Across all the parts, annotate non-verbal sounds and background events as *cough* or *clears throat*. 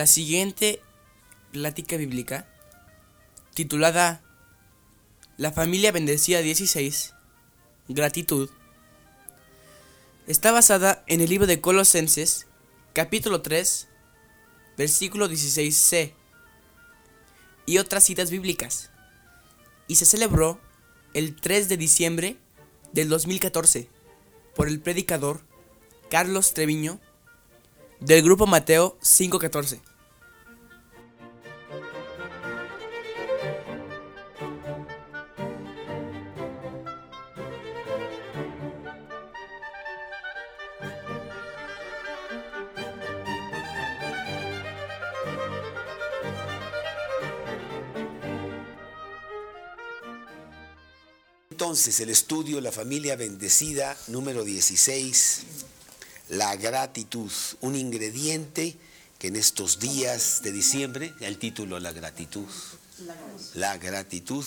La siguiente plática bíblica, titulada La familia bendecida 16, gratitud, está basada en el libro de Colosenses, capítulo 3, versículo 16c, y otras citas bíblicas, y se celebró el 3 de diciembre del 2014 por el predicador Carlos Treviño del grupo Mateo 514. Entonces, el estudio La familia bendecida número 16 la gratitud, un ingrediente que en estos días de diciembre, el título La gratitud, la gratitud,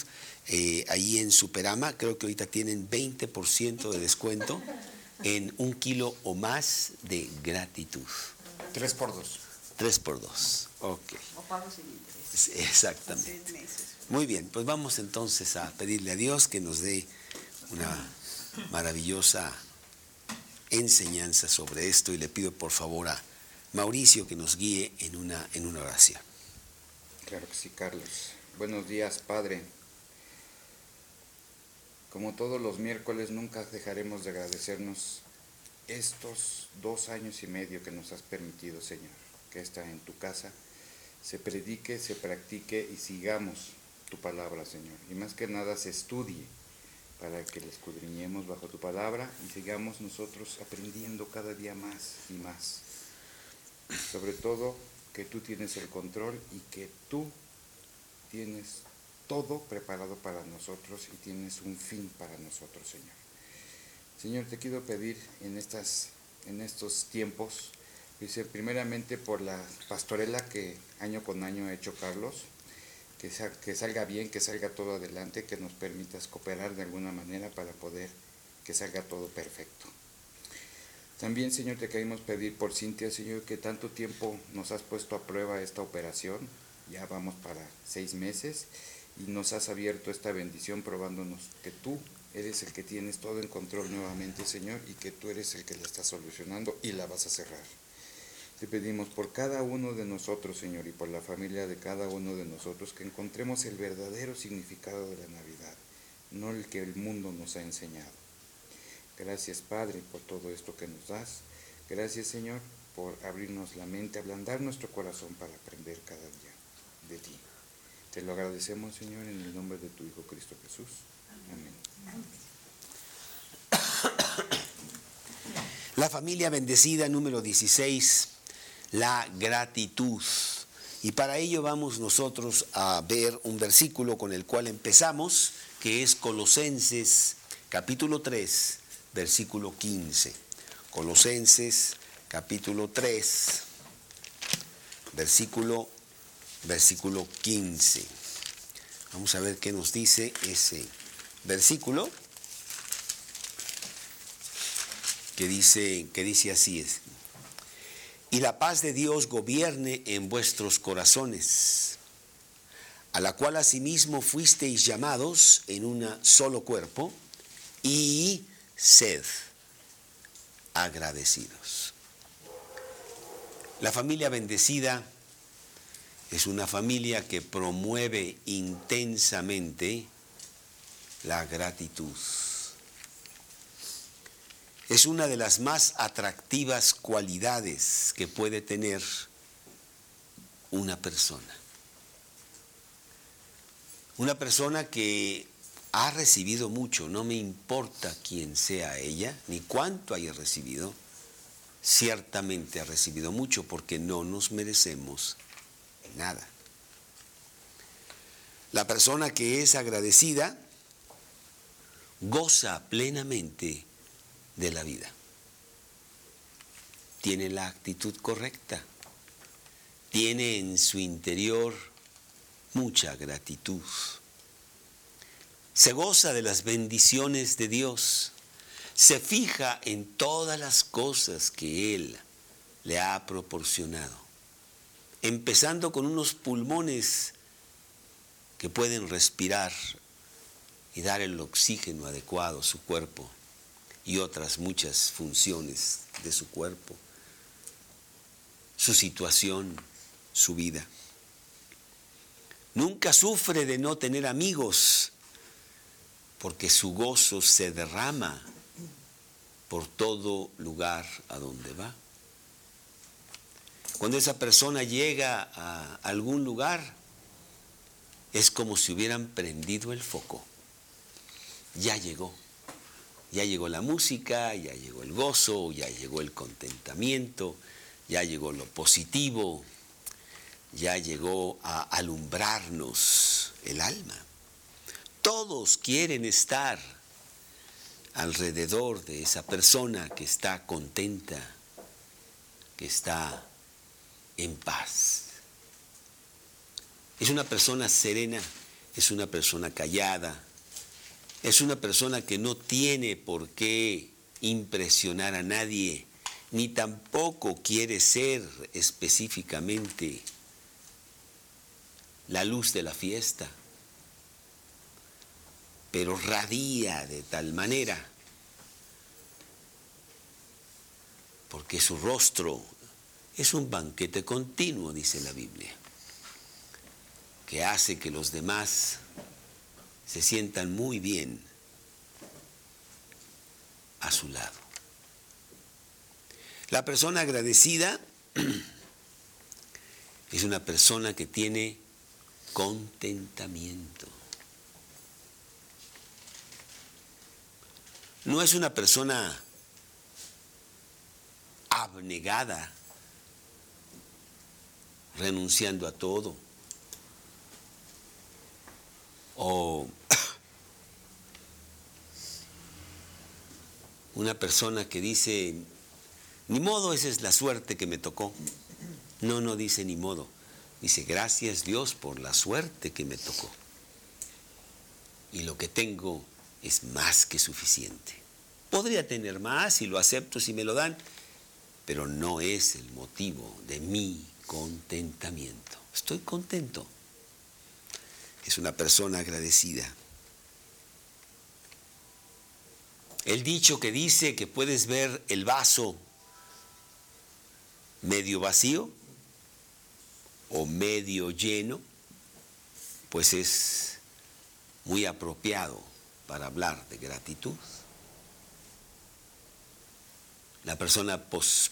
eh, ahí en Superama, creo que ahorita tienen 20% de descuento en un kilo o más de gratitud. Tres por dos. Tres por dos, ok. Exactamente. Muy bien, pues vamos entonces a pedirle a Dios que nos dé una maravillosa enseñanza sobre esto y le pido por favor a Mauricio que nos guíe en una, en una oración. Claro que sí, Carlos. Buenos días, Padre. Como todos los miércoles, nunca dejaremos de agradecernos estos dos años y medio que nos has permitido, Señor, que está en tu casa se predique, se practique y sigamos tu palabra, Señor. Y más que nada se estudie para que la escudriñemos bajo tu palabra y sigamos nosotros aprendiendo cada día más y más. Sobre todo que tú tienes el control y que tú tienes todo preparado para nosotros y tienes un fin para nosotros, Señor. Señor, te quiero pedir en, estas, en estos tiempos, dice primeramente por la pastorela que año con año ha hecho Carlos, que, salga bien, que salga todo adelante, que nos permitas cooperar de alguna manera para poder que salga todo perfecto. También, Señor, te queremos pedir por Cintia, Señor, que tanto tiempo nos has puesto a prueba esta operación, ya vamos para seis meses, y nos has abierto esta bendición probándonos que tú eres el que tienes todo en control nuevamente, Señor, y que tú eres el que la está solucionando y la vas a cerrar. Te pedimos por cada uno de nosotros, Señor, y por la familia de cada uno de nosotros, que encontremos el verdadero significado de la Navidad, no el que el mundo nos ha enseñado. Gracias, Padre, por todo esto que nos das. Gracias, Señor, por abrirnos la mente, ablandar nuestro corazón para aprender cada día de ti. Te lo agradecemos, Señor, en el nombre de tu Hijo Cristo Jesús. Amén. La familia bendecida número 16 la gratitud. Y para ello vamos nosotros a ver un versículo con el cual empezamos, que es Colosenses capítulo 3, versículo 15. Colosenses capítulo 3, versículo, versículo 15. Vamos a ver qué nos dice ese versículo que dice, que dice así es y la paz de Dios gobierne en vuestros corazones, a la cual asimismo fuisteis llamados en un solo cuerpo, y sed agradecidos. La familia bendecida es una familia que promueve intensamente la gratitud es una de las más atractivas cualidades que puede tener una persona. Una persona que ha recibido mucho, no me importa quién sea ella, ni cuánto haya recibido, ciertamente ha recibido mucho porque no nos merecemos nada. La persona que es agradecida goza plenamente de la vida. Tiene la actitud correcta. Tiene en su interior mucha gratitud. Se goza de las bendiciones de Dios. Se fija en todas las cosas que Él le ha proporcionado. empezando con unos pulmones que pueden respirar y dar el oxígeno adecuado a su cuerpo y otras muchas funciones de su cuerpo, su situación, su vida. Nunca sufre de no tener amigos, porque su gozo se derrama por todo lugar a donde va. Cuando esa persona llega a algún lugar, es como si hubieran prendido el foco. Ya llegó. Ya llegó la música, ya llegó el gozo, ya llegó el contentamiento, ya llegó lo positivo, ya llegó a alumbrarnos el alma. Todos quieren estar alrededor de esa persona que está contenta, que está en paz. Es una persona serena, es una persona callada, es una persona que no tiene por qué impresionar a nadie, ni tampoco quiere ser específicamente la luz de la fiesta, pero radia de tal manera, porque su rostro es un banquete continuo, dice la Biblia, que hace que los demás se sientan muy bien a su lado. La persona agradecida *clears throat* es una persona que tiene contentamiento. No es una persona abnegada, renunciando a todo. O una persona que dice, ni modo, esa es la suerte que me tocó. No, no dice ni modo. Dice, gracias Dios por la suerte que me tocó. Y lo que tengo es más que suficiente. Podría tener más y lo acepto si me lo dan, pero no es el motivo de mi contentamiento. Estoy contento. Es una persona agradecida. El dicho que dice que puedes ver el vaso medio vacío o medio lleno, pues es muy apropiado para hablar de gratitud. La persona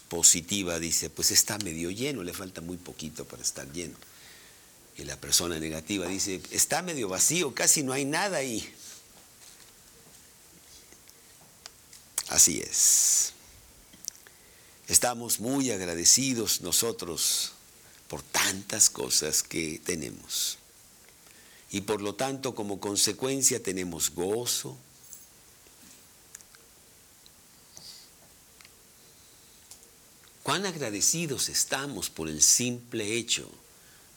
positiva dice, pues está medio lleno, le falta muy poquito para estar lleno. Y la persona negativa dice, está medio vacío, casi no hay nada ahí. Así es. Estamos muy agradecidos nosotros por tantas cosas que tenemos. Y por lo tanto, como consecuencia, tenemos gozo. Cuán agradecidos estamos por el simple hecho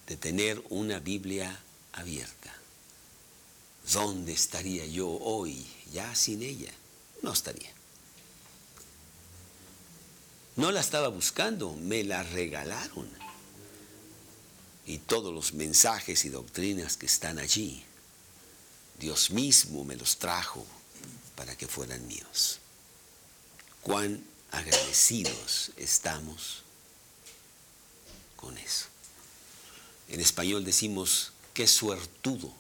de tener una Biblia abierta. ¿Dónde estaría yo hoy ya sin ella? No estaría. No la estaba buscando, me la regalaron y todos los mensajes y doctrinas que están allí, Dios mismo me los trajo para que fueran míos. Cuán agradecidos estamos con eso. En español decimos, qué suertudo.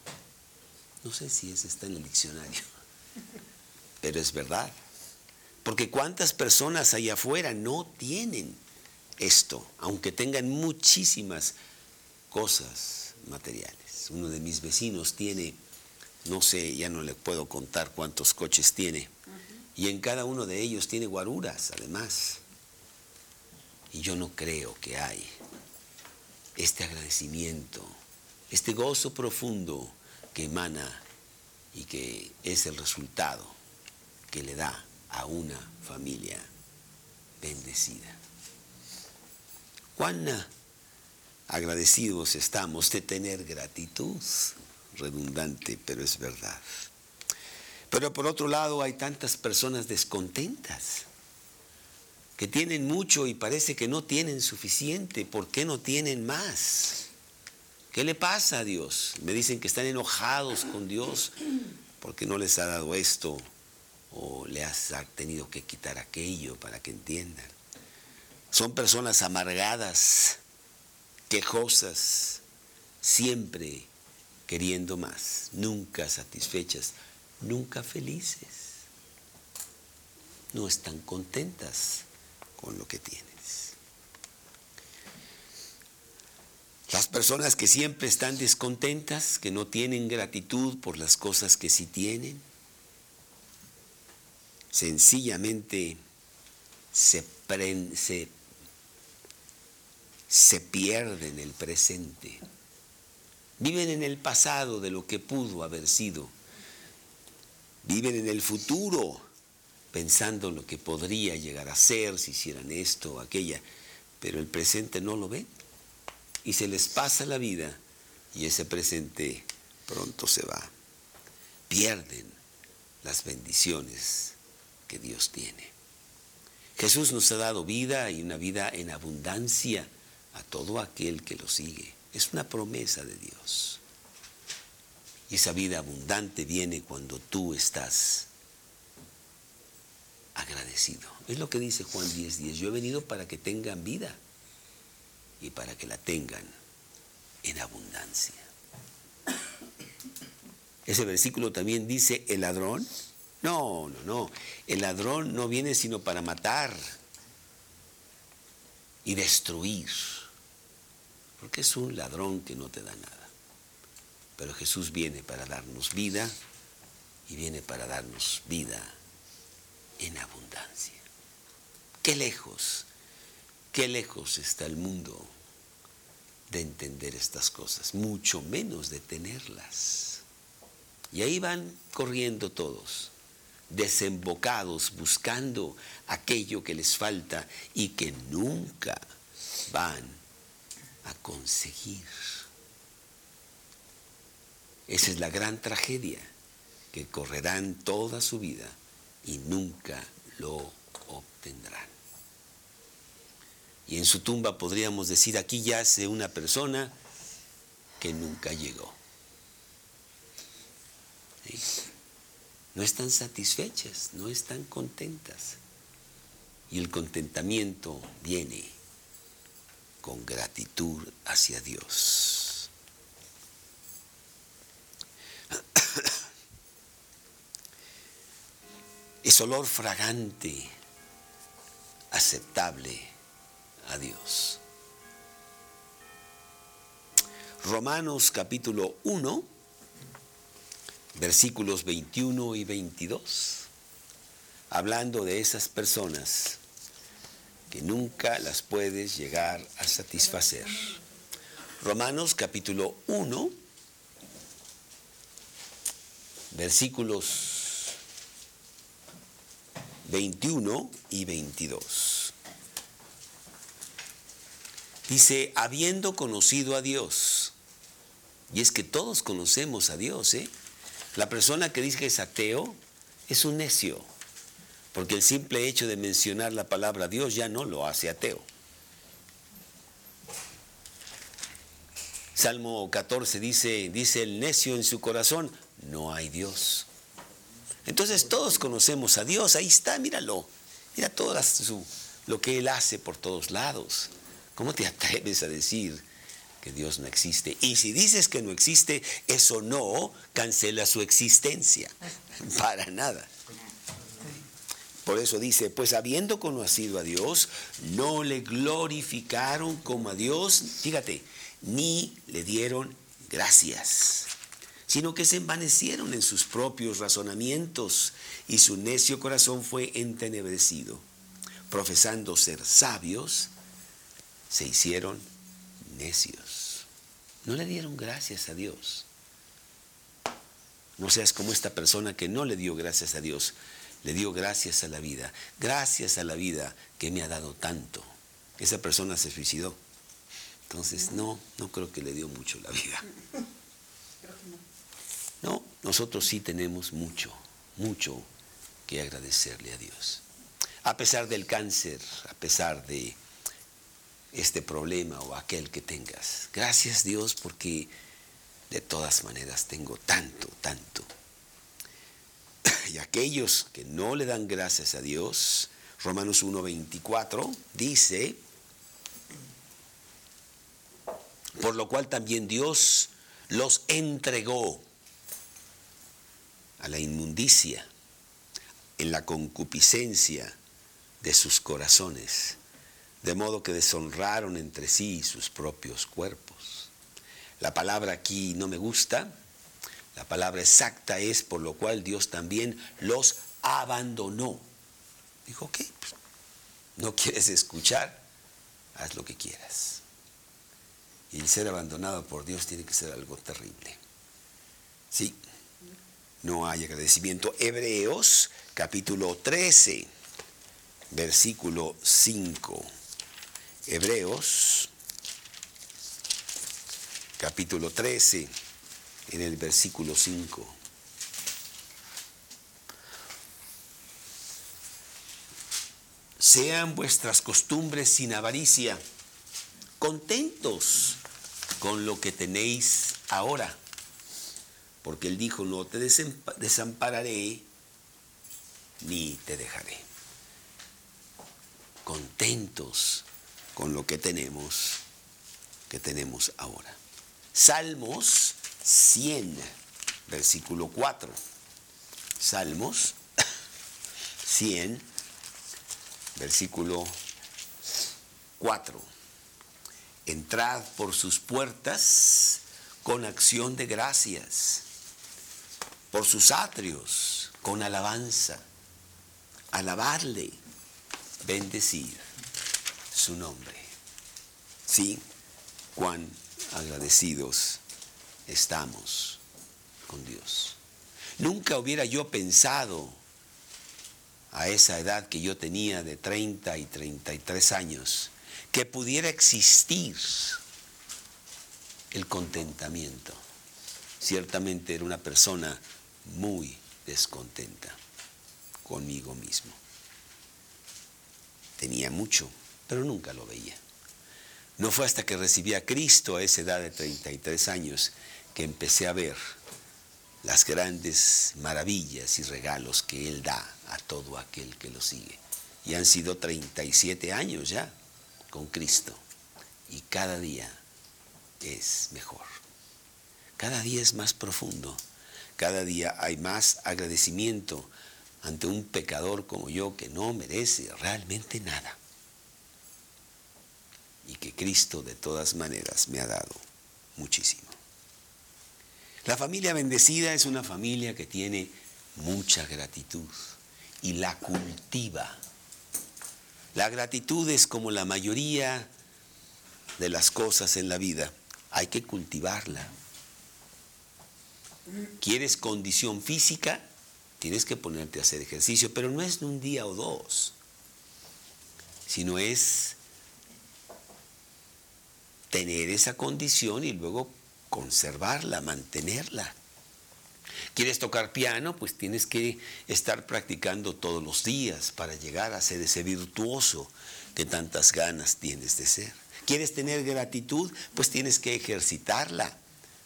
No sé si ese está en el diccionario, *laughs* pero es verdad. Porque cuántas personas allá afuera no tienen esto, aunque tengan muchísimas cosas materiales. Uno de mis vecinos tiene, no sé, ya no le puedo contar cuántos coches tiene, y en cada uno de ellos tiene guaruras, además. Y yo no creo que hay este agradecimiento, este gozo profundo que emana y que es el resultado que le da a una familia bendecida. Juana agradecidos estamos de tener gratitud, redundante, pero es verdad. Pero por otro lado hay tantas personas descontentas. que tienen mucho y parece que no tienen suficiente. ¿Por qué no tienen más? ¿Qué le pasa a Dios? Me dicen que están enojados con Dios porque no les ha dado esto o le has tenido que quitar aquello para que entiendan. Son personas amargadas, quejosas, siempre queriendo más, nunca satisfechas, nunca felices. No están contentas con lo que tienes. Las personas que siempre están descontentas, que no tienen gratitud por las cosas que sí tienen, sencillamente se, se, se pierden el presente. Viven en el pasado de lo que pudo haber sido. Viven en el futuro pensando en lo que podría llegar a ser si hicieran esto o aquella, pero el presente no lo ven y se les pasa la vida y ese presente pronto se va. Pierden las bendiciones que Dios tiene. Jesús nos ha dado vida y una vida en abundancia a todo aquel que lo sigue. Es una promesa de Dios. Y esa vida abundante viene cuando tú estás agradecido. Es lo que dice Juan 10:10. Yo he venido para que tengan vida y para que la tengan en abundancia. Ese versículo también dice, el ladrón. No, no, no. El ladrón no viene sino para matar y destruir. Porque es un ladrón que no te da nada. Pero Jesús viene para darnos vida y viene para darnos vida en abundancia. Qué lejos, qué lejos está el mundo de entender estas cosas, mucho menos de tenerlas. Y ahí van corriendo todos, desembocados, buscando aquello que les falta y que nunca van a conseguir. Esa es la gran tragedia, que correrán toda su vida y nunca lo obtendrán. Y en su tumba podríamos decir, aquí yace una persona que nunca llegó. No están satisfechas, no están contentas. Y el contentamiento viene con gratitud hacia Dios. *coughs* es olor fragante, aceptable a Dios. Romanos capítulo 1, versículos 21 y 22, hablando de esas personas que nunca las puedes llegar a satisfacer. Romanos capítulo 1, versículos 21 y 22. Dice, habiendo conocido a Dios, y es que todos conocemos a Dios, ¿eh? La persona que dice que es ateo es un necio, porque el simple hecho de mencionar la palabra Dios ya no lo hace ateo. Salmo 14 dice, dice el necio en su corazón, no hay Dios. Entonces todos conocemos a Dios, ahí está, míralo. Mira todo lo que Él hace por todos lados. ¿Cómo te atreves a decir que Dios no existe? Y si dices que no existe, eso no cancela su existencia. *laughs* Para nada. Por eso dice, pues habiendo conocido a Dios, no le glorificaron como a Dios, fíjate, ni le dieron gracias sino que se envanecieron en sus propios razonamientos y su necio corazón fue entenebrecido. Profesando ser sabios, se hicieron necios. No le dieron gracias a Dios. No seas como esta persona que no le dio gracias a Dios, le dio gracias a la vida. Gracias a la vida que me ha dado tanto. Esa persona se suicidó. Entonces, no, no creo que le dio mucho la vida. No, nosotros sí tenemos mucho, mucho que agradecerle a Dios. a pesar del cáncer, a pesar de este problema o aquel que tengas. Gracias Dios porque de todas maneras tengo tanto, tanto. *coughs* Y aquellos que no le dan gracias a Dios, Romanos 1.24 dice, por lo cual también Dios los entregó a la inmundicia, en la concupiscencia de sus corazones, de modo que deshonraron entre sí sus propios cuerpos. La palabra aquí no me gusta, la palabra exacta es por lo cual Dios también los abandonó. Dijo, ok, pues, no quieres escuchar, haz lo que quieras. Y el ser abandonado por Dios tiene que ser algo terrible. Sí, no hay agradecimiento. Hebreos capítulo 13, versículo 5. Hebreos capítulo 13, en el versículo 5. Sean vuestras costumbres sin avaricia, contentos con lo que tenéis ahora. Porque él dijo, no te desampararé ni te dejaré. Contentos con lo que tenemos, que tenemos ahora. Salmos 100, versículo 4. Salmos 100, versículo 4 entrad por sus puertas con acción de gracias, por sus atrios con alabanza, alabarle, bendecir su nombre. Sí, cuán agradecidos estamos con Dios. Nunca hubiera yo pensado a esa edad que yo tenía de 30 y 33 años, que pudiera existir el contentamiento. Ciertamente era una persona muy descontenta conmigo mismo. Tenía mucho, pero nunca lo veía. No fue hasta que recibí a Cristo a esa edad de 33 años que empecé a ver las grandes maravillas y regalos que Él da a todo aquel que lo sigue. Y han sido 37 años ya con Cristo y cada día es mejor. Cada día es más profundo. Cada día hay más agradecimiento ante un pecador como yo que no merece realmente nada. Y que Cristo de todas maneras me ha dado muchísimo. La familia bendecida es una familia que tiene mucha gratitud y la cultiva la gratitud es como la mayoría de las cosas en la vida. Hay que cultivarla. ¿Quieres condición física? Tienes que ponerte a hacer ejercicio, pero no es de un día o dos, sino es tener esa condición y luego conservarla, mantenerla. ¿Quieres tocar piano? Pues tienes que estar practicando todos los días para llegar a ser ese virtuoso que tantas ganas tienes de ser. ¿Quieres tener gratitud? Pues tienes que ejercitarla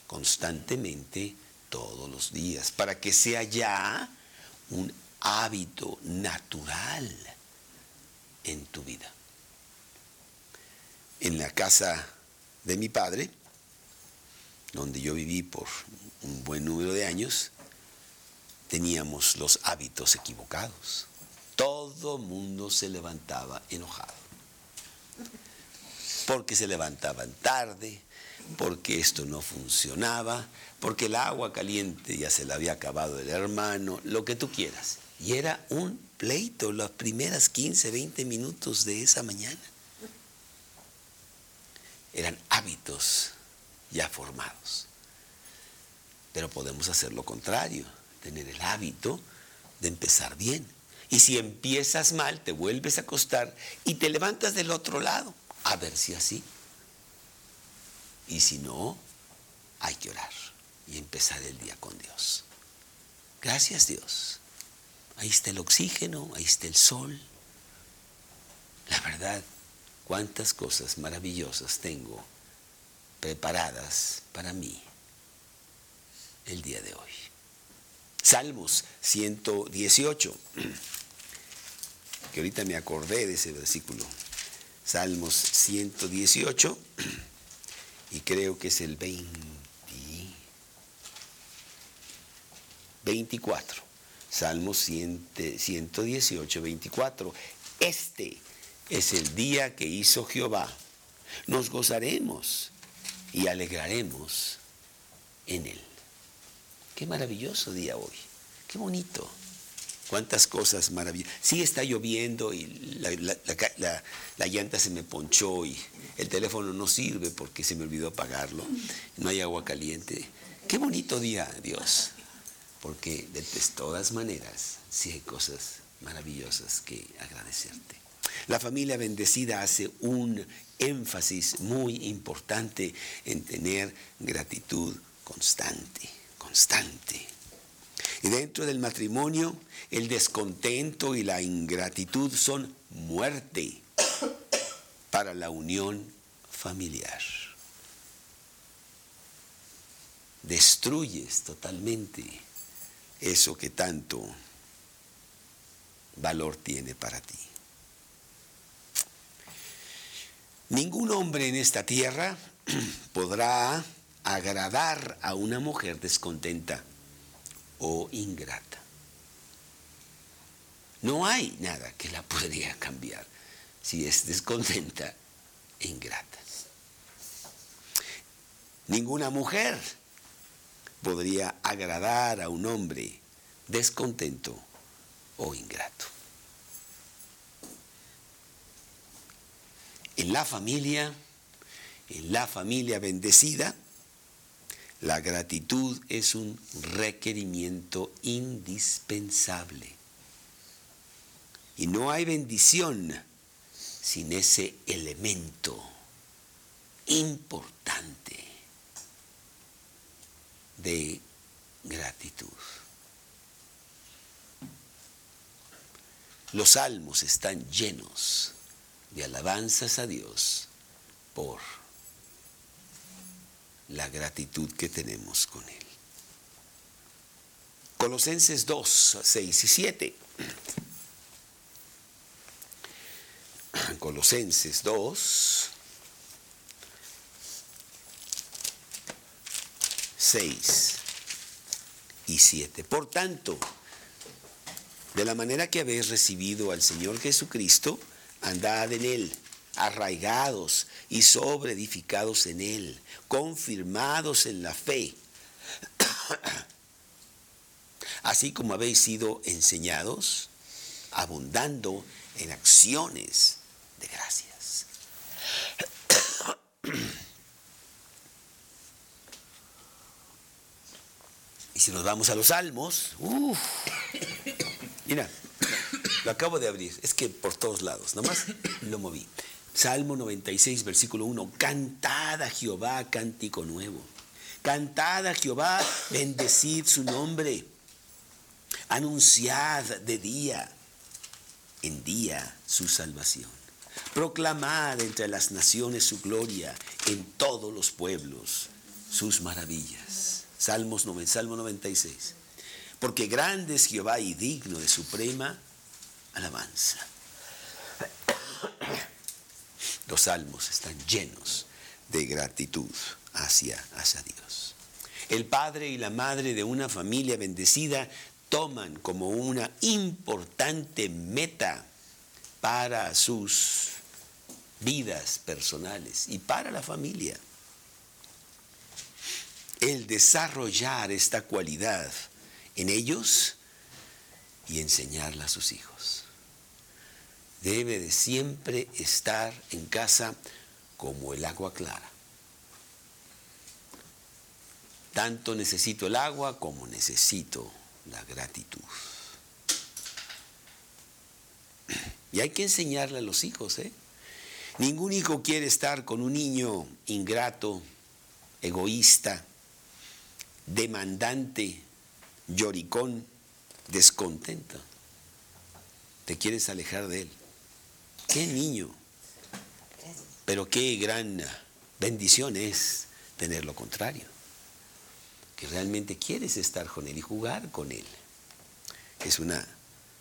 constantemente todos los días para que sea ya un hábito natural en tu vida. En la casa de mi padre, donde yo viví por un buen número de años, teníamos los hábitos equivocados. Todo mundo se levantaba enojado. Porque se levantaban tarde, porque esto no funcionaba, porque el agua caliente ya se le había acabado el hermano, lo que tú quieras. Y era un pleito las primeras 15, 20 minutos de esa mañana. Eran hábitos ya formados. Pero podemos hacer lo contrario, tener el hábito de empezar bien. Y si empiezas mal, te vuelves a acostar y te levantas del otro lado, a ver si así. Y si no, hay que orar y empezar el día con Dios. Gracias Dios. Ahí está el oxígeno, ahí está el sol, La verdad, cuántas cosas maravillosas tengo preparadas para mí el día de hoy. Salmos 118, que ahorita me acordé de ese versículo. Salmos 118, y creo que es el 20, 24. Salmos 118, 24. Este es el día que hizo Jehová. Nos gozaremos y alegraremos en él. Qué maravilloso día hoy. Qué bonito. Cuántas cosas maravillosas. Sí está lloviendo y la, llanta se me ponchó y el teléfono no sirve porque se me olvidó apagarlo. No hay agua caliente. Qué bonito día, Dios. Porque de todas maneras sí hay cosas maravillosas que agradecerte. La familia bendecida hace un énfasis muy importante en tener gratitud constante constante. Y dentro del matrimonio, el descontento y la ingratitud son muerte para la unión familiar. Destruyes totalmente eso que tanto valor tiene para ti. Ningún hombre en esta tierra *clears throat* podrá agradar a una mujer descontenta o ingrata. No hay nada que la podría cambiar si es descontenta e ingrata. Ninguna mujer podría agradar a un hombre descontento o ingrato. En la familia, en la familia bendecida, la gratitud es un requerimiento indispensable. Y no hay bendición sin ese elemento importante de gratitud. Los salmos están llenos de alabanzas a Dios por la gratitud que tenemos con Él. Colosenses 2, 6 y 7. Colosenses 2, 6 y 7. Por tanto, de la manera que habéis recibido al Señor Jesucristo, andad en Él arraigados y sobreedificados en Él, confirmados en la fe, *coughs* así como habéis sido enseñados, abundando en acciones de gracias. *coughs* Y si nos vamos a los salmos, *coughs* mira, lo acabo de abrir, es que por todos lados, nomás lo moví. Salmo 96, versículo 1. Cantad a Jehová cántico nuevo. Cantad a Jehová, bendecid su nombre. Anunciad de día en día su salvación. Proclamad entre las naciones su gloria, en todos los pueblos sus maravillas. Salmos, Salmo 96. Porque grande es Jehová y digno de suprema alabanza. Los salmos están llenos de gratitud hacia, hacia Dios. El padre y la madre de una familia bendecida toman como una importante meta para sus vidas personales y para la familia el desarrollar esta cualidad en ellos y enseñarla a sus hijos debe de siempre estar en casa como el agua clara. Tanto necesito el agua como necesito la gratitud. Y hay que enseñarle a los hijos, ¿eh? Ningún hijo quiere estar con un niño ingrato, egoísta, demandante, lloricón, descontento. Te quieres alejar de él qué niño. Pero qué gran bendición es tener lo contrario. Que realmente quieres estar con Él y jugar con Él. Es una,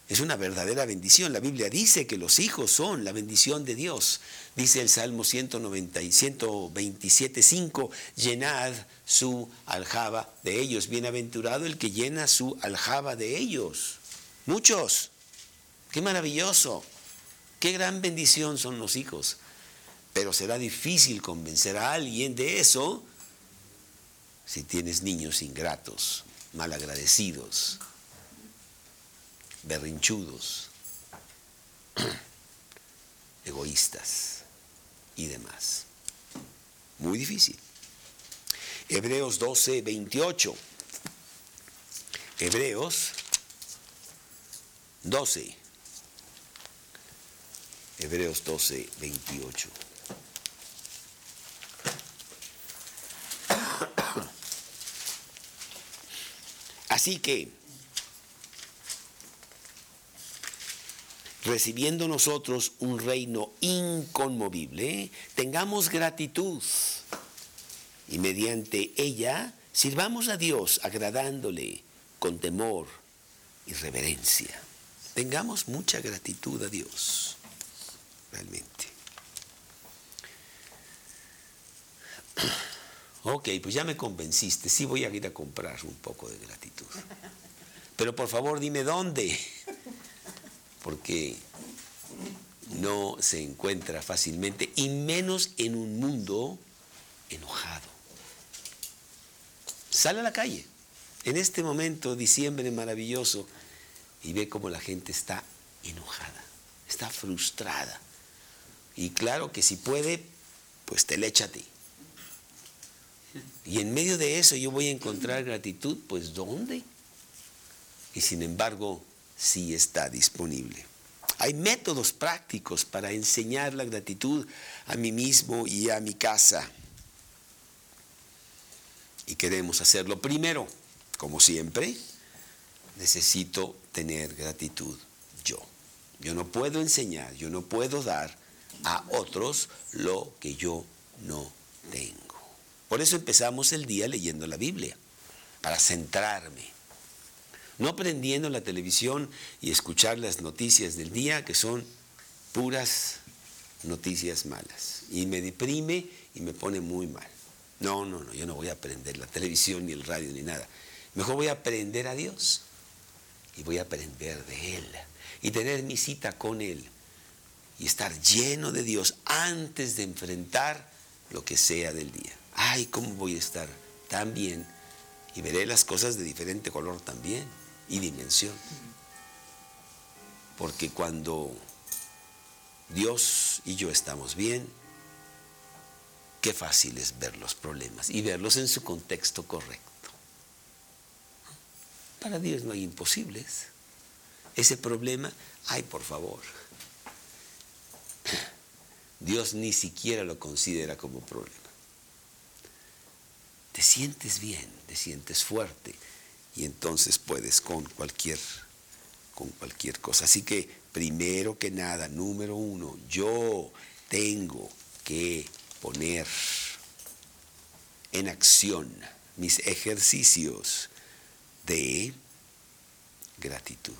es una verdadera bendición. La Biblia dice que los hijos son la bendición de Dios. Dice el Salmo 190 y 127, 5, llenad su aljaba de ellos. Bienaventurado el que llena su aljaba de ellos. Muchos. Qué maravilloso. Qué gran bendición son los hijos. Pero será difícil convencer a alguien de eso si tienes niños ingratos, malagradecidos, berrinchudos, *clears throat* egoístas y demás. Muy difícil. Hebreos 12, 28. Hebreos 12. Hebreos 12, 28. Así que, recibiendo nosotros un reino inconmovible, tengamos gratitud y mediante ella sirvamos a Dios agradándole con temor y reverencia. Tengamos mucha gratitud a Dios, realmente. *clears throat* Ok, pues ya me convenciste, sí voy a ir a comprar un poco de gratitud. Pero por favor dime dónde, porque no se encuentra fácilmente y menos en un mundo enojado. Sale a la calle en este momento, diciembre maravilloso, y ve cómo la gente está enojada, está frustrada. Y claro que si puede, pues te le echa a ti. Y en medio de eso yo voy a encontrar gratitud, pues ¿dónde? Y sin embargo, sí está disponible. Hay métodos prácticos para enseñar la gratitud a mí mismo y a mi casa. Y queremos hacerlo primero, como siempre, necesito tener gratitud yo. Yo no puedo enseñar, yo no puedo dar a otros lo que yo no tengo. Por eso empezamos el día leyendo la Biblia, para centrarme. No prendiendo la televisión y escuchar las noticias del día, que son puras noticias malas. Y me deprime y me pone muy mal. No, no, no, yo no voy a aprender la televisión ni el radio ni nada. Mejor voy a aprender a Dios y voy a aprender de Él y tener mi cita con Él y estar lleno de Dios antes de enfrentar lo que sea del día ay, ¿cómo voy a estar tan bien? Y veré las cosas de diferente color también y dimensión. Porque cuando Dios y yo estamos bien, qué fácil es ver los problemas y verlos en su contexto correcto. Para Dios no hay imposibles. Ese problema, ay, por favor. Dios ni siquiera lo considera como problema te sientes bien, te sientes fuerte y entonces puedes con cualquier con cualquier cosa. Así que primero que nada, número uno, yo tengo que poner en acción mis ejercicios de gratitud.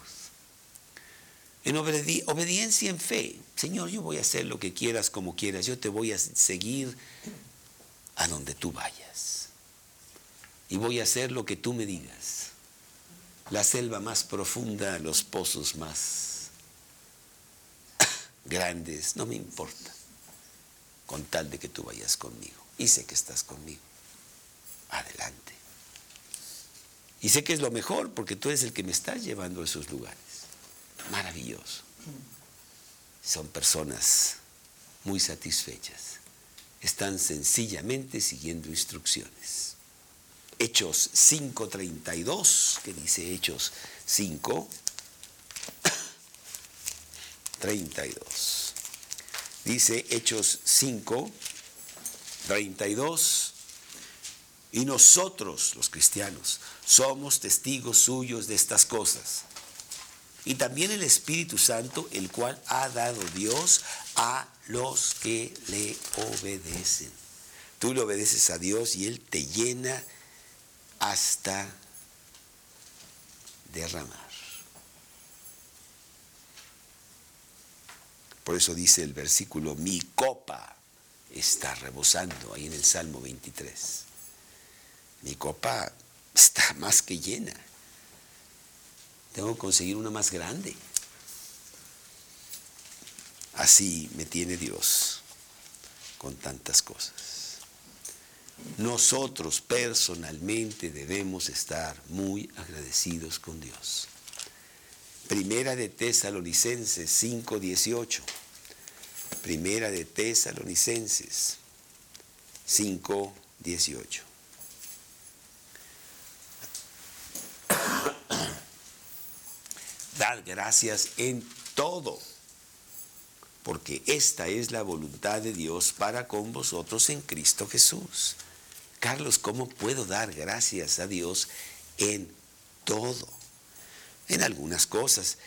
En obediencia en fe. Señor, yo voy a hacer lo que quieras como quieras. Yo te voy a seguir a donde tú vayas y voy a hacer lo que tú me digas. La selva más profunda, los pozos más *coughs* grandes, no me importa, con tal de que tú vayas conmigo. Y sé que estás conmigo. Adelante. Y sé que es lo mejor porque tú eres el que me estás llevando a esos lugares. Maravilloso. Son personas muy satisfechas. Están sencillamente siguiendo instrucciones. Hechos 5.32, que dice Hechos 5, 32. Dice Hechos 5, 32. Y nosotros, los cristianos, somos testigos suyos de estas cosas. Y también el Espíritu Santo, el cual ha dado Dios a los que le obedecen. Tú le obedeces a Dios y Él te llena hasta derramar. Por eso dice el versículo, mi copa está rebosando ahí en el Salmo 23. Mi copa está más que llena. Tengo que conseguir una más grande. Así me tiene Dios con tantas cosas. Nosotros personalmente debemos estar muy agradecidos con Dios. Primera de Tesalonicenses 5:18. Primera de Tesalonicenses 5:18. Dad gracias en todo, porque esta es la voluntad de Dios para con vosotros en Cristo Jesús. Carlos, ¿cómo puedo dar gracias a Dios en todo? En algunas cosas,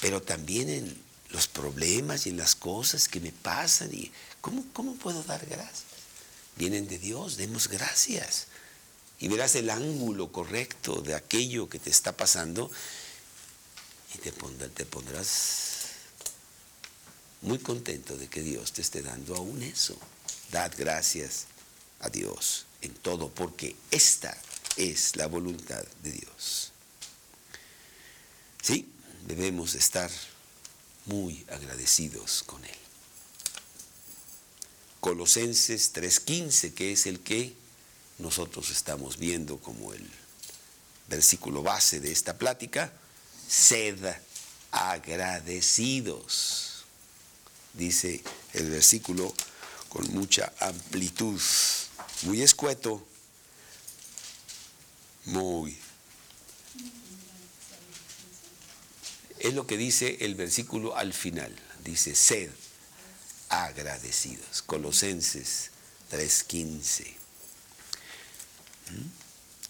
pero también en los problemas y en las cosas que me pasan. Y ¿cómo, ¿Cómo puedo dar gracias? Vienen de Dios, demos gracias. Y verás el ángulo correcto de aquello que te está pasando y te, pondrás muy contento de que Dios te esté dando aún eso. Dad gracias a Dios en todo, porque esta es la voluntad de Dios. Sí, debemos estar muy agradecidos con Él. Colosenses 3:15, que es el que nosotros estamos viendo como el versículo base de esta plática, sed agradecidos, dice el versículo con mucha amplitud, muy escueto, muy... Es lo que dice el versículo al final, dice, sed agradecidos, Colosenses 3:15.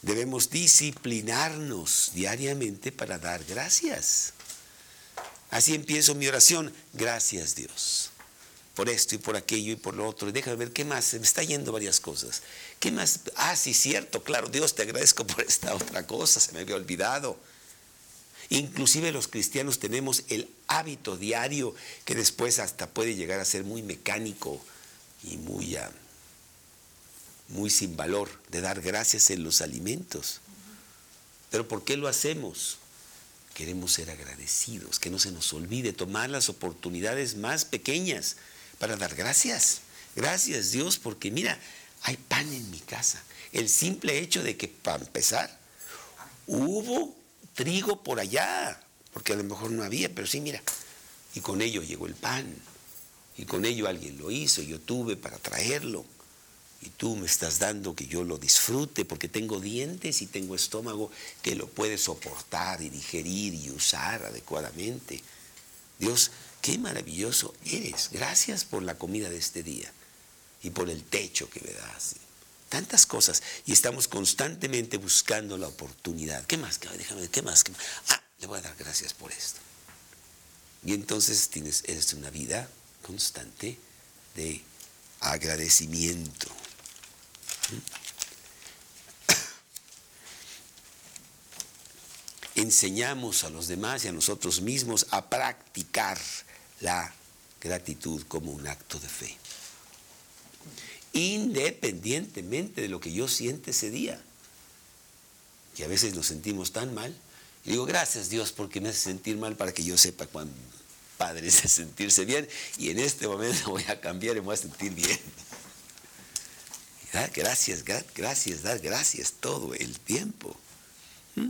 Debemos disciplinarnos diariamente para dar gracias. Así empiezo mi oración. Gracias Dios. Por esto y por aquello y por lo otro. Y déjame ver qué más. Se me está yendo varias cosas. ¿Qué más? Ah, sí, cierto, claro. Dios te agradezco por esta otra cosa. Se me había olvidado. Inclusive los cristianos tenemos el hábito diario que después hasta puede llegar a ser muy mecánico y muy, muy sin valor de dar gracias en los alimentos. Pero ¿por qué lo hacemos? Queremos ser agradecidos, que no se nos olvide tomar las oportunidades más pequeñas para dar gracias. Gracias Dios porque mira, hay pan en mi casa. El simple hecho de que para empezar hubo trigo por allá, porque a lo mejor no había, pero sí, mira, y con ello llegó el pan, y con ello alguien lo hizo, yo tuve para traerlo, y tú me estás dando que yo lo disfrute, porque tengo dientes y tengo estómago que lo puede soportar y digerir y usar adecuadamente. Dios, qué maravilloso eres. Gracias por la comida de este día y por el techo que me das tantas cosas y estamos constantemente buscando la oportunidad. ¿Qué más? Déjame ¿qué más? ¿Qué más? Ah, le voy a dar gracias por esto. Y entonces tienes, eres una vida constante de agradecimiento. Enseñamos a los demás y a nosotros mismos a practicar la gratitud como un acto de fe independientemente de lo que yo siente ese día. Que a veces nos sentimos tan mal. Y digo, gracias Dios porque me hace sentir mal para que yo sepa cuán padre es *laughs* sentirse bien. Y en este momento *laughs* voy a cambiar y me voy a sentir bien. Dar gracias, gracias, dar gracias todo el tiempo. ¿Mm?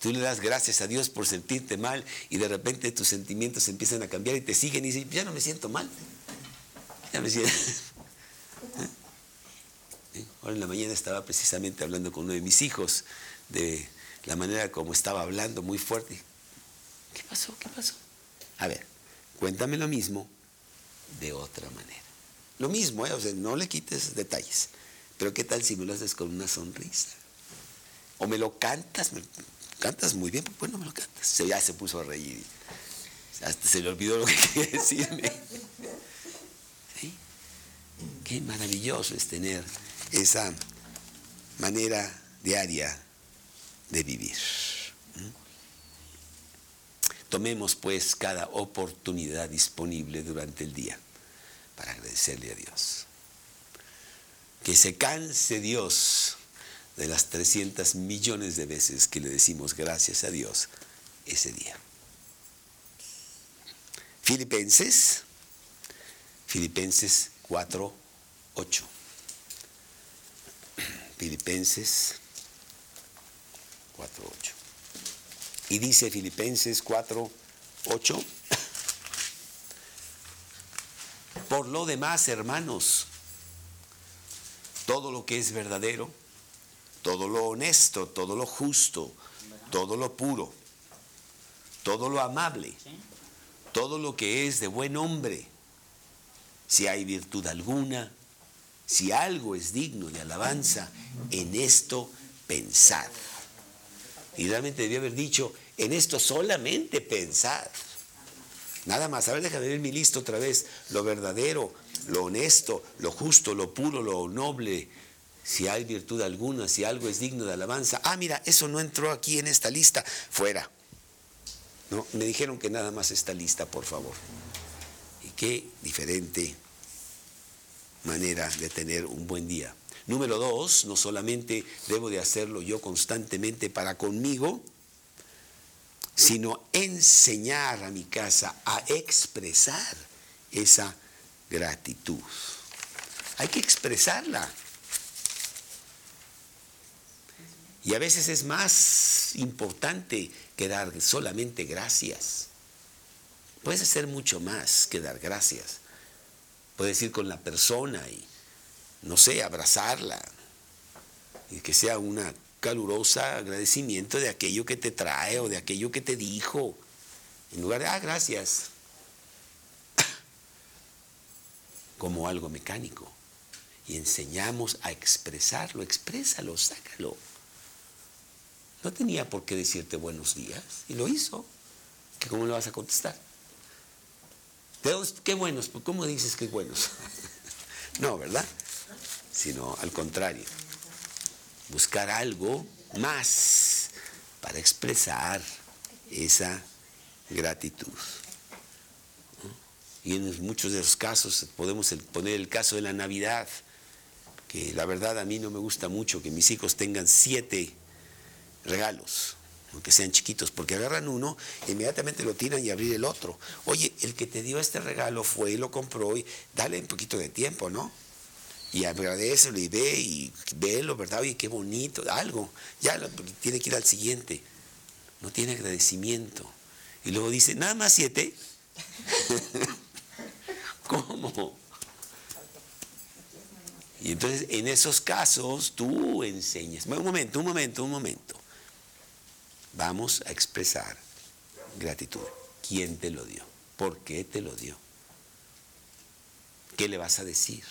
Tú le das gracias a Dios por sentirte mal y de repente tus sentimientos empiezan a cambiar y te siguen y dicen, ya no me siento mal. Ya me siento... *laughs* Ahora en la mañana estaba precisamente hablando con uno de mis hijos de la manera como estaba hablando muy fuerte. ¿Qué pasó? ¿Qué pasó? A ver, cuéntame lo mismo de otra manera. Lo mismo, ¿eh? o sea, no le quites detalles. Pero ¿qué tal si me lo haces con una sonrisa? O me lo cantas, cantas muy bien, pues no me lo cantas. Se, ya se puso a reír. Hasta se le olvidó lo que *laughs* quería decirme. Qué maravilloso es tener esa manera diaria de vivir. Tomemos pues cada oportunidad disponible durante el día para agradecerle a Dios. Que se canse Dios de las 300 millones de veces que le decimos gracias a Dios ese día. Filipenses, Filipenses 4, 8. Filipenses 4, 8. Y dice Filipenses 4, 8. Por lo demás, hermanos, todo lo que es verdadero, todo lo honesto, todo lo justo, todo lo puro, todo lo amable, todo lo que es de buen hombre, si hay virtud alguna, si algo es digno de alabanza, en esto pensad. Y realmente debía haber dicho, en esto solamente pensad. Nada más, a ver, déjame ver mi lista otra vez. Lo verdadero, lo honesto, lo justo, lo puro, lo noble. Si hay virtud alguna, si algo es digno de alabanza. Ah, mira, eso no entró aquí en esta lista. Fuera. No, me dijeron que nada más esta lista, por favor. Y qué diferente manera de tener un buen día. Número dos, no solamente debo de hacerlo yo constantemente para conmigo, sino enseñar a mi casa a expresar esa gratitud. Hay que expresarla. Y a veces es más importante que dar solamente gracias. Puedes hacer mucho más que dar gracias. Puedes ir con la persona y no sé, abrazarla y que sea una calurosa agradecimiento de aquello que te trae o de aquello que te dijo, en lugar de, ah, gracias, *coughs* como algo mecánico. Y enseñamos a expresarlo, exprésalo, sácalo. No tenía por qué decirte buenos días y lo hizo. ¿Que ¿Cómo le vas a contestar? Qué buenos, ¿cómo dices que buenos? *laughs* no, ¿verdad? sino al contrario, buscar algo más para expresar esa gratitud. Y en muchos de los casos podemos poner el caso de la Navidad, que la verdad a mí no me gusta mucho que mis hijos tengan siete regalos, aunque sean chiquitos, porque agarran uno, inmediatamente lo tiran y abrir el otro. Oye, el que te dio este regalo fue y lo compró y dale un poquito de tiempo, ¿no? Y agradecelo y ve y velo, ¿verdad? Oye, qué bonito, algo. Ya tiene que ir al siguiente. No tiene agradecimiento. Y luego dice, nada más siete. *laughs* ¿Cómo? Y entonces en esos casos tú enseñas. Un momento, un momento, un momento. Vamos a expresar gratitud. ¿Quién te lo dio? ¿Por qué te lo dio? ¿Qué le vas a decir?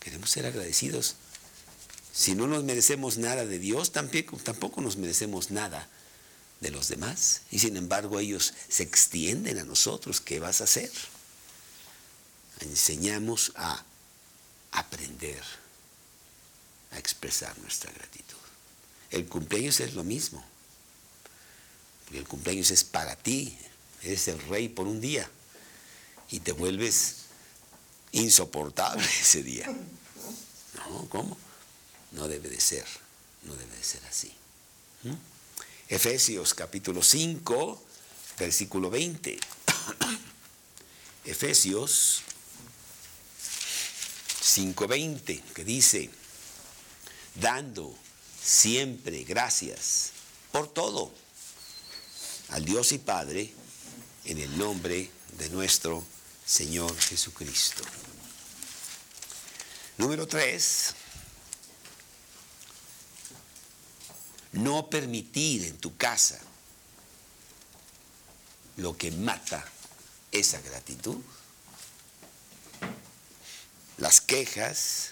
Queremos ser agradecidos. Si no nos merecemos nada de Dios, tampoco, nos merecemos nada de los demás. Y sin embargo ellos se extienden a nosotros. ¿Qué vas a hacer? Enseñamos a aprender a expresar nuestra gratitud. El cumpleaños es lo mismo. Porque el cumpleaños es para ti. Eres el rey por un día. Y te vuelves insoportable *laughs* ese día. No, ¿cómo? No debe de ser, no debe de ser así. ¿Mm? Efesios capítulo 5, versículo 20. *clears throat* Efesios 5:20, que dice, dando siempre gracias por todo al Dios y Padre en el nombre de nuestro Señor Jesucristo. Número tres, no permitir en tu casa lo que mata esa gratitud. Las quejas,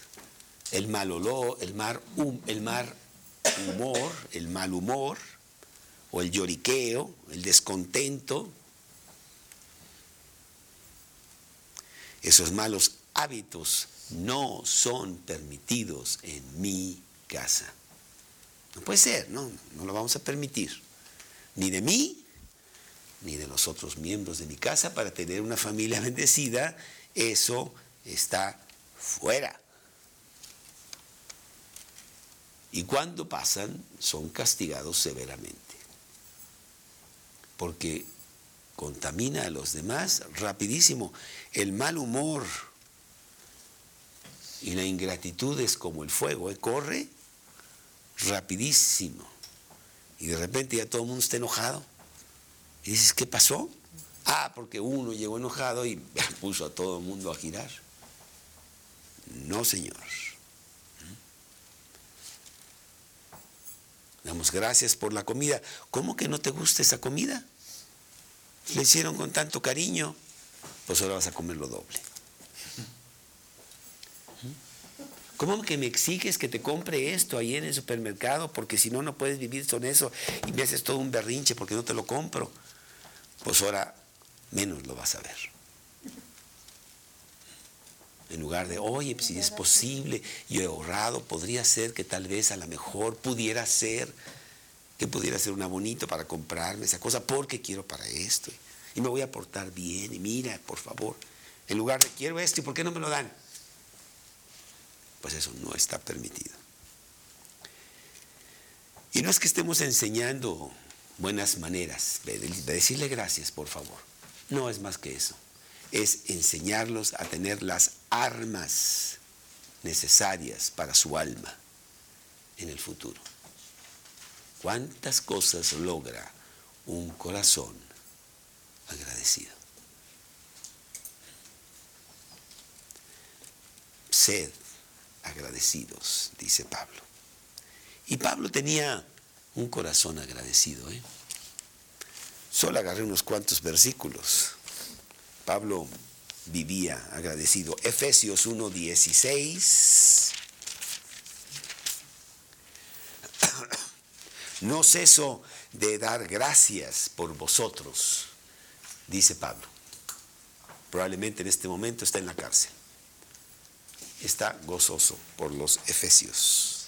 el mal olor, el, mar, el, mar, humor, el mal humor, o el lloriqueo, el descontento, esos malos hábitos no son permitidos en mi casa. No puede ser, no, no lo vamos a permitir. Ni de mí, ni de los otros miembros de mi casa para tener una familia *laughs* bendecida. Eso está fuera. Y cuando pasan, son castigados severamente. Porque contamina a los demás rapidísimo. El mal humor y la ingratitud es como el fuego, ¿eh? corre rapidísimo. Y de repente ya todo el mundo está enojado. Y dices, ¿qué pasó? Ah, porque uno llegó enojado y *laughs* puso a todo el mundo a girar. No, Señor. Damos gracias por la comida. ¿Cómo que no te gusta esa comida? Le hicieron con tanto cariño, pues ahora vas a comer lo doble. ¿Cómo que me exiges que te compre esto ahí en el supermercado? Porque si no, no puedes vivir con eso y me haces todo un berrinche porque no te lo compro. Pues ahora menos lo vas a ver. En lugar de, oye, pues, si es posible, yo he ahorrado, podría ser que tal vez a lo mejor pudiera ser que pudiera ser una bonito para comprarme esa cosa porque quiero para esto. Y me voy a portar bien. Y mira, por favor, en lugar de quiero esto, ¿y por qué no me lo dan? Pues eso no está permitido. Y no es que estemos enseñando buenas maneras, de decirle gracias, por favor. No es más que eso. Es enseñarlos a tener las armas necesarias para su alma en el futuro. ¿Cuántas cosas logra un corazón agradecido? Sed agradecidos, dice Pablo. Y Pablo tenía un corazón agradecido. ¿eh? Solo agarré unos cuantos versículos. Pablo vivía agradecido. Efesios 1:16. No ceso de dar gracias por vosotros, dice Pablo. Probablemente en este momento está en la cárcel. Está gozoso por los Efesios.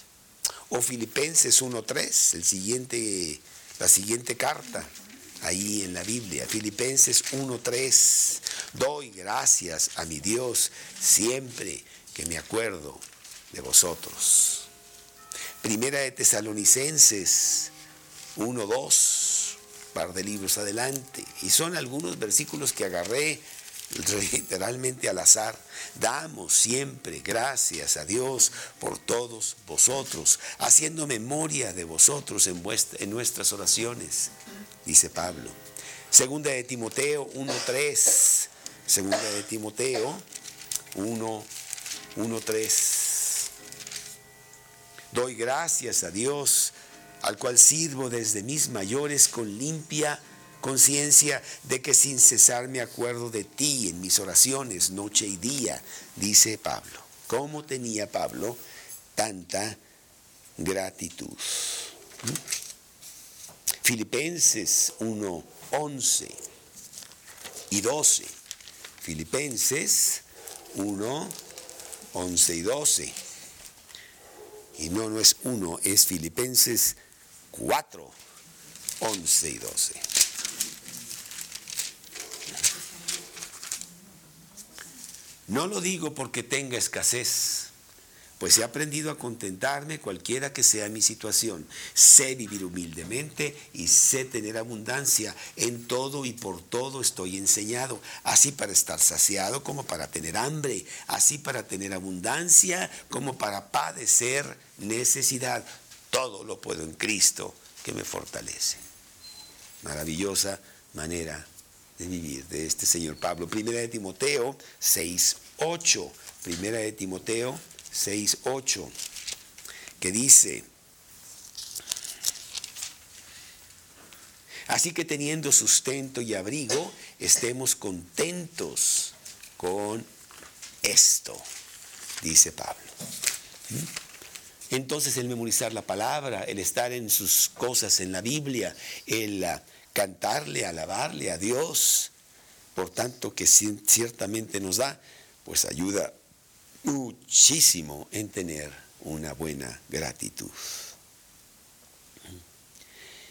O Filipenses 1.3, el siguiente, la siguiente carta ahí en la Biblia, Filipenses 1.3, doy gracias a mi Dios siempre que me acuerdo de vosotros. Primera de Tesalonicenses 1.2, par de libros adelante, y son algunos versículos que agarré literalmente al azar. Damos siempre gracias a Dios por todos vosotros, haciendo memoria de vosotros en, en nuestras oraciones, dice Pablo. Segunda de Timoteo 1.3. Segunda de Timoteo 1.1.3. Doy gracias a Dios, al cual sirvo desde mis mayores con limpia conciencia de que sin cesar me acuerdo de ti en mis oraciones noche y día, dice Pablo. ¿Cómo tenía Pablo tanta gratitud? ¿Mm? Filipenses 1, 11 y 12. Filipenses 1, 11 y 12. Y no, no es 1, es Filipenses 4, 11 y 12. No lo digo porque tenga escasez, pues he aprendido a contentarme cualquiera que sea mi situación. Sé vivir humildemente y sé tener abundancia. En todo y por todo estoy enseñado, así para estar saciado como para tener hambre, así para tener abundancia como para padecer necesidad. Todo lo puedo en Cristo que me fortalece. Maravillosa manera de vivir de este señor Pablo. Primera de Timoteo 6, 8. Primera de Timoteo 6, 8. Que dice, así que teniendo sustento y abrigo, estemos contentos con esto, dice Pablo. ¿Mm? Entonces el memorizar la palabra, el estar en sus cosas en la Biblia, el ah, cantarle, alabarle a Dios, por tanto que ciertamente nos da, pues ayuda muchísimo en tener una buena gratitud.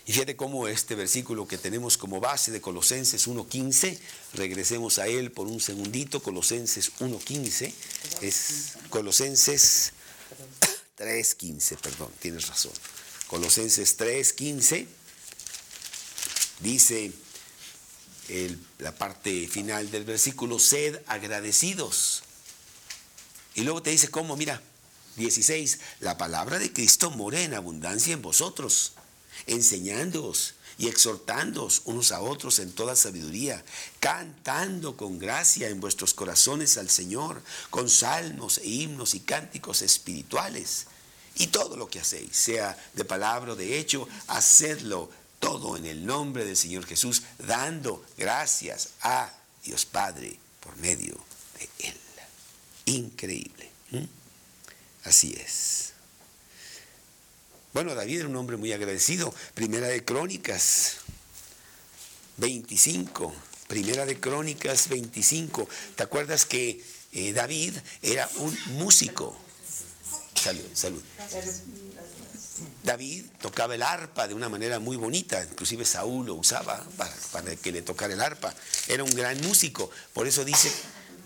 Y fíjate cómo este versículo que tenemos como base de Colosenses 1.15, regresemos a él por un segundito, Colosenses 1.15, es Colosenses 3.15, perdón, tienes razón. Colosenses 3.15 dice la parte final del versículo, sed agradecidos. Y luego te dice cómo, mira, 16, la palabra de Cristo mora en abundancia en vosotros enseñándoos y exhortándoos unos a otros en toda sabiduría, cantando con gracia en vuestros corazones al Señor, con salmos e himnos y cánticos espirituales. Y todo lo que hacéis, sea de palabra o de hecho, hacedlo todo en el nombre del Señor Jesús, dando gracias a Dios Padre por medio de Él. Increíble. Así es. Bueno, David era un hombre muy agradecido. Primera de Crónicas 25. Primera de Crónicas 25. ¿Te acuerdas que eh, David era un músico? Salud, salud. David tocaba el arpa de una manera muy bonita, inclusive Saúl lo usaba para, para, que le tocara el arpa. Era un gran músico, por eso dice,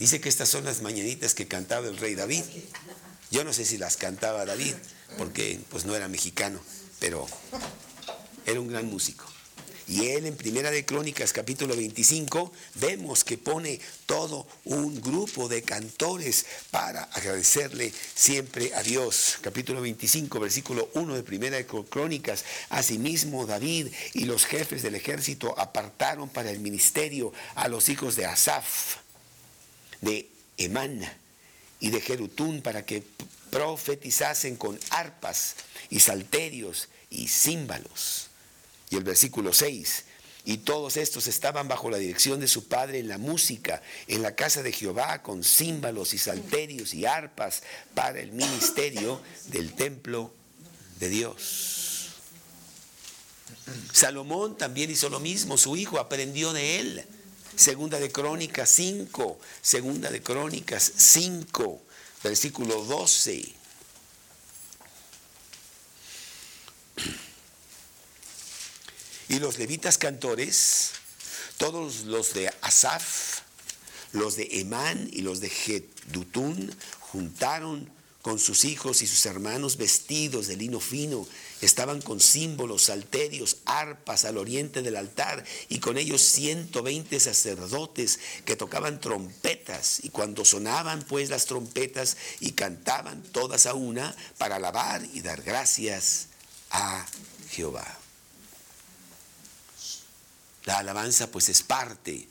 dice que estas son las mañanitas que cantaba el rey David. Yo no sé si las cantaba David, porque pues no era mexicano, pero era un gran músico. Y él en Primera de Crónicas capítulo 25 vemos que pone todo un grupo de cantores para agradecerle siempre a Dios. Capítulo 25 versículo 1 de Primera de Crónicas. Asimismo David y los jefes del ejército apartaron para el ministerio a los hijos de Asaf, de Emán y de Jerutún para que profetizasen con arpas y salterios y címbalos. Y el versículo 6, y todos estos estaban bajo la dirección de su padre en la música, en la casa de Jehová, con címbalos y salterios y arpas para el ministerio del templo de Dios. Salomón también hizo lo mismo, su hijo aprendió de él. Segunda de Crónicas 5, segunda de Crónicas 5, versículo 12. Y los levitas cantores, todos los de Asaf, los de Emán y los de Jedutún, juntaron con sus hijos y sus hermanos vestidos de lino fino, estaban con símbolos, salterios, arpas al oriente del altar y con ellos 120 sacerdotes que tocaban trompetas y cuando sonaban pues las trompetas y cantaban todas a una para alabar y dar gracias a Jehová. La alabanza pues es parte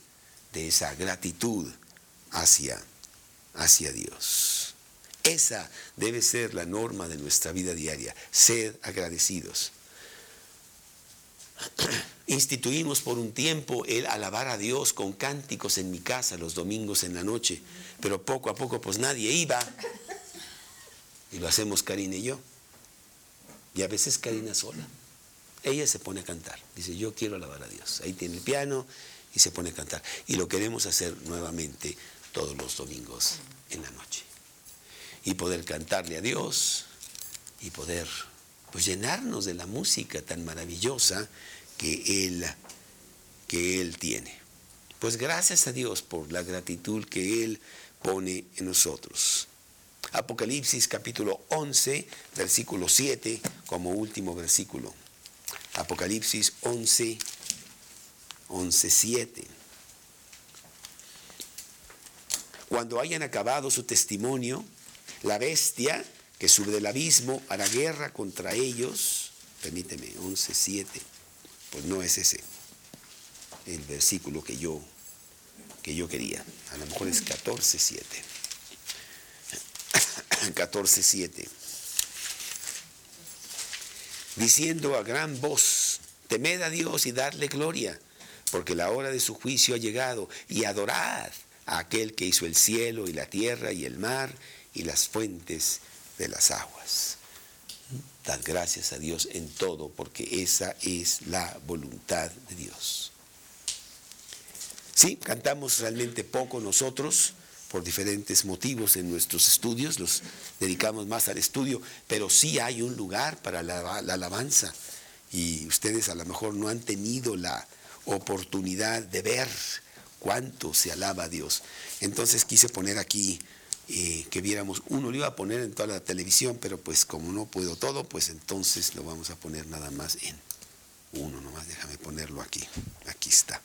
de esa gratitud hacia, hacia Dios. Esa debe ser la norma de nuestra vida diaria, ser agradecidos. *clears throat* Instituimos por un tiempo el alabar a Dios con cánticos en mi casa los domingos en la noche, pero poco a poco pues nadie iba. Y lo hacemos Karina y yo. Y a veces Karina sola. Ella se pone a cantar. Dice, yo quiero alabar a Dios. Ahí tiene el piano y se pone a cantar. Y lo queremos hacer nuevamente todos los domingos en la noche y poder cantarle a Dios y poder pues llenarnos de la música tan maravillosa que él que él tiene. Pues gracias a Dios por la gratitud que él pone en nosotros. Apocalipsis capítulo 11, versículo 7 como último versículo. Apocalipsis 11 11 7. Cuando hayan acabado su testimonio, la bestia que sube del abismo hará guerra contra ellos. Permíteme, 11.7. Pues no es ese el versículo que yo, que yo quería. A lo mejor es 14.7. 14.7. *coughs* Diciendo a gran voz, temed a Dios y dadle gloria, porque la hora de su juicio ha llegado, y adorad a aquel que hizo el cielo y la tierra y el mar y las fuentes de las aguas. Dad gracias a Dios en todo, porque esa es la voluntad de Dios. Sí, cantamos realmente poco nosotros por diferentes motivos en nuestros estudios, los dedicamos más al estudio, pero sí hay un lugar para la, la alabanza y ustedes a lo mejor no han tenido la oportunidad de ver cuánto se alaba a Dios. Entonces quise poner aquí eh, que viéramos, uno lo iba a poner en toda la televisión, pero pues como no puedo todo, pues entonces lo vamos a poner nada más en uno, nomás déjame ponerlo aquí, aquí está.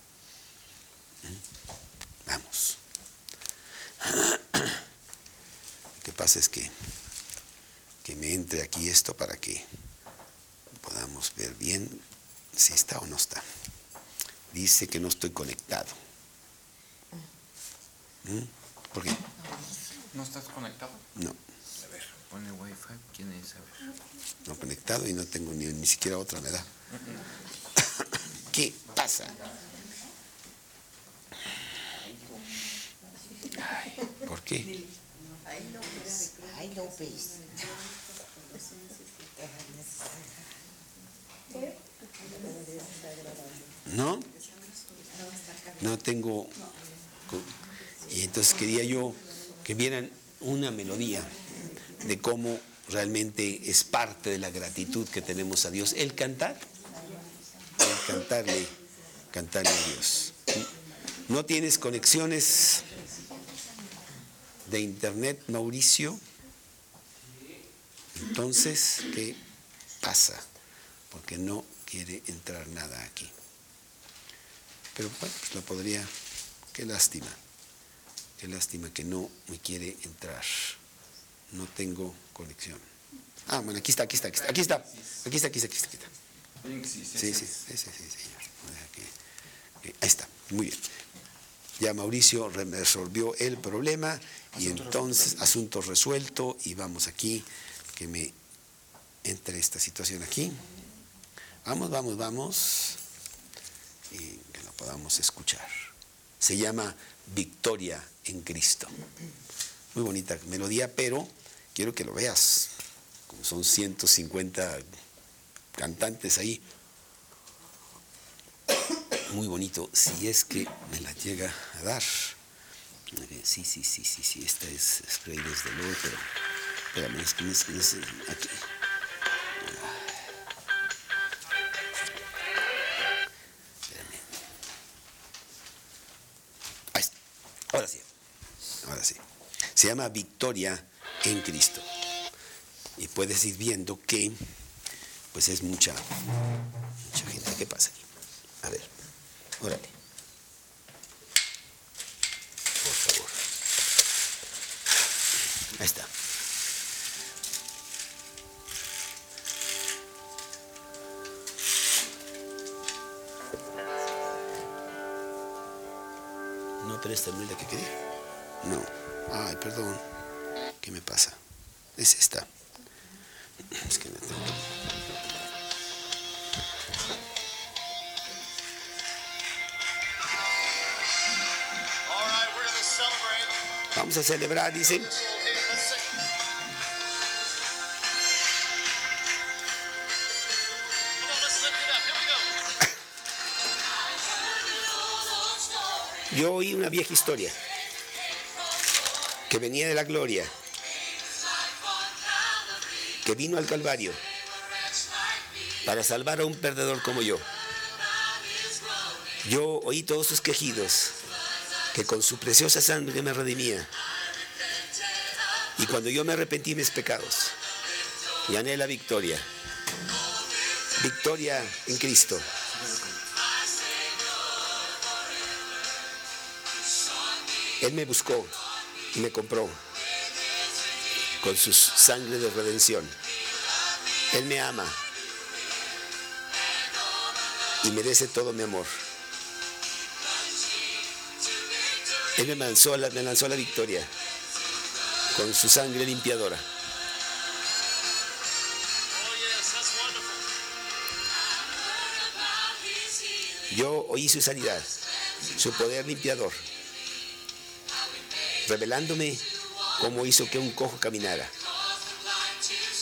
¿Mm? Vamos. Lo que pasa es que, que me entre aquí esto para que podamos ver bien si está o no está. Dice que no estoy conectado. ¿Mm? ¿Por qué? ¿No estás conectado? No, A ver, pone wifi. ¿Quién es? A ver. no conectado y no tengo ni, ni siquiera otra me da. *laughs* ¿Qué pasa? Ay, ¿Por qué? Ay, López. ¿No? No tengo... Y entonces quería yo que vieran una melodía de cómo realmente es parte de la gratitud que tenemos a Dios. El cantar, el cantarle, cantarle a Dios. ¿No tienes conexiones de internet, Mauricio? Entonces, ¿qué pasa? Porque no quiere entrar nada aquí. Pero bueno, pues lo podría, qué lástima, qué lástima que no me quiere entrar. No tengo conexión. Ah, bueno, aquí está, aquí está, aquí está, aquí está, aquí está, aquí está, aquí está. Aquí está. Sí, sí, sí, sí, sí, ahí está, muy bien. Ya Mauricio re- resolvió el problema y entonces asunto resuelto y vamos aquí, que me entre esta situación aquí. Vamos, vamos, vamos. Y que lo podamos escuchar. Se llama Victoria en Cristo. Muy bonita melodía, pero quiero que lo veas. Como son 150 cantantes ahí. Muy bonito, si es que me la llega a dar. Eh, Sí, sí, sí, sí, sí, esta es Spray desde luego, pero espérame, es que es, es, aquí. Se llama Victoria en Cristo. Y puedes ir viendo que, pues es mucha, mucha gente. ¿Qué pasa aquí? A ver, órale. Por favor. Ahí está. No, es la que quería. No. Ay, perdón. ¿Qué me pasa? Es esta. Vamos a celebrar, dice. Yo oí una vieja historia que venía de la gloria, que vino al Calvario para salvar a un perdedor como yo. Yo oí todos sus quejidos, que con su preciosa sangre me redimía. Y cuando yo me arrepentí mis pecados, gané la victoria. Victoria en Cristo. Él me buscó y me compró con su sangre de redención. Él me ama y merece todo mi amor. Él me lanzó, la, me lanzó la victoria con su sangre limpiadora. Yo oí su sanidad, su poder limpiador, revelándome cómo hizo que un cojo caminara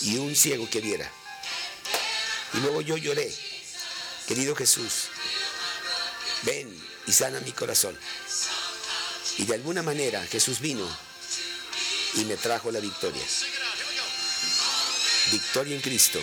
y un ciego que viera. Y luego yo lloré, querido Jesús, ven y sana mi corazón. Y de alguna manera Jesús vino y me trajo la victoria. Victoria en Cristo.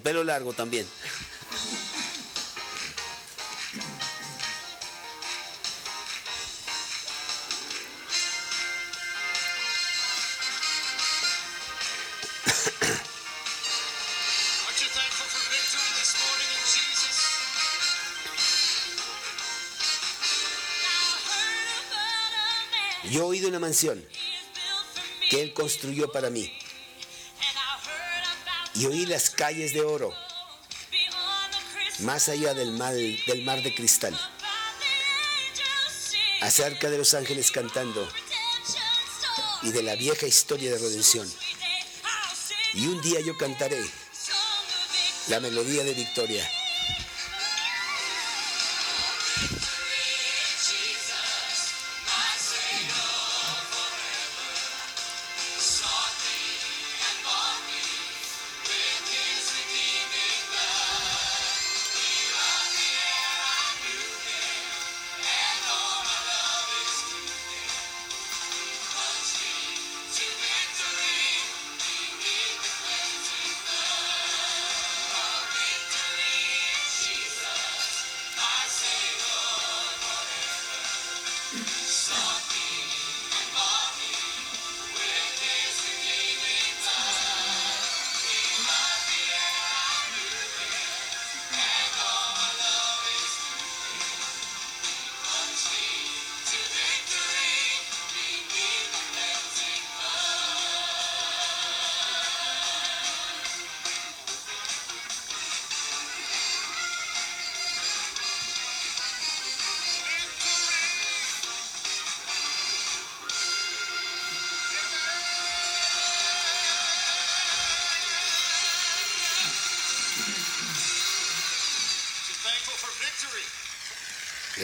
El pelo largo también. Yo he oído una mansión que Él construyó para mí. Y oí las calles de oro, más allá del mar, del mar de cristal, acerca de los ángeles cantando y de la vieja historia de redención. Y un día yo cantaré la melodía de victoria.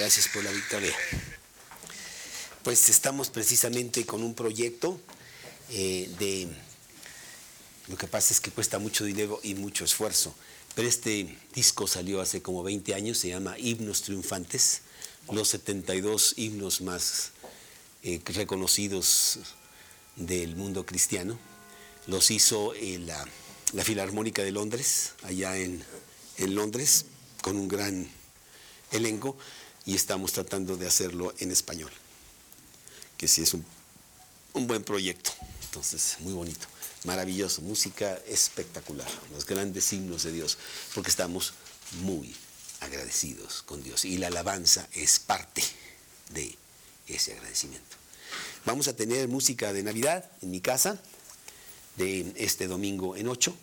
Gracias por la victoria. Pues estamos precisamente con un proyecto eh, de... Lo que pasa es que cuesta mucho dinero y mucho esfuerzo. Pero este disco salió hace como 20 años, se llama Himnos Triunfantes, los 72 himnos más eh, reconocidos del mundo cristiano. Los hizo eh, la, la Filarmónica de Londres, allá en, en Londres, con un gran elenco, y estamos tratando de hacerlo en español, que sí es un, un buen proyecto. Entonces, muy bonito, maravilloso, música espectacular, los grandes himnos de Dios, porque estamos muy agradecidos con Dios y la alabanza es parte de ese agradecimiento. Vamos a tener música de Navidad en mi casa de este domingo en 8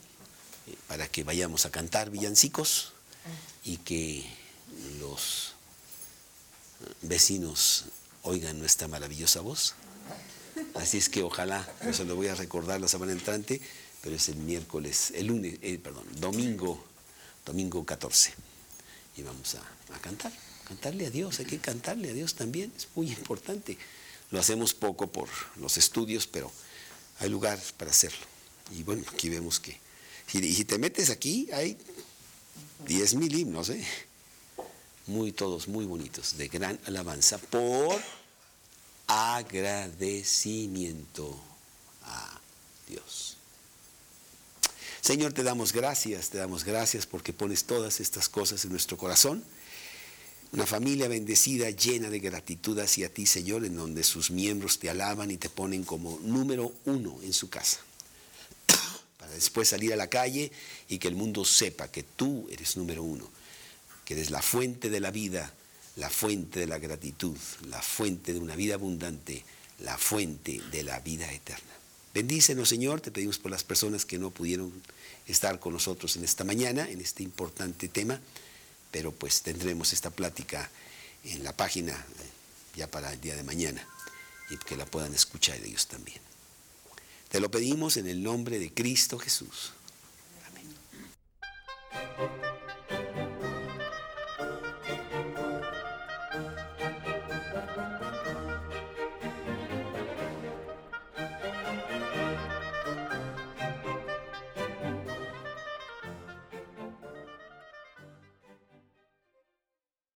eh, para que vayamos a cantar villancicos y que los vecinos oigan nuestra maravillosa voz. Así es que ojalá, no se lo voy a recordar la semana entrante, pero es el miércoles, el lunes, eh, perdón, domingo, domingo 14. Y vamos a, cantar, cantarle a Dios, hay que cantarle a Dios también, es muy importante. Lo hacemos poco por los estudios, pero hay lugar para hacerlo. Y bueno, aquí vemos que, y si te metes aquí, hay 10 mil himnos, ¿eh? Muy todos muy bonitos, de gran alabanza por agradecimiento a Dios. Señor, te damos gracias, te damos gracias porque pones todas estas cosas en nuestro corazón. Una familia bendecida, llena de gratitud hacia ti, Señor, en donde sus miembros te alaban y te ponen como número uno en su casa. *coughs* Para después salir a la calle y que el mundo sepa que tú eres número uno, que eres la fuente de la vida, la fuente de la gratitud, la fuente de una vida abundante, la fuente de la vida eterna. Bendícenos, Señor, te pedimos por las personas que no pudieron estar con nosotros en esta mañana, en este importante tema, pero pues tendremos esta plática en la página eh, ya para el día de mañana y que la puedan escuchar ellos también. Te lo pedimos en el nombre de Cristo Jesús.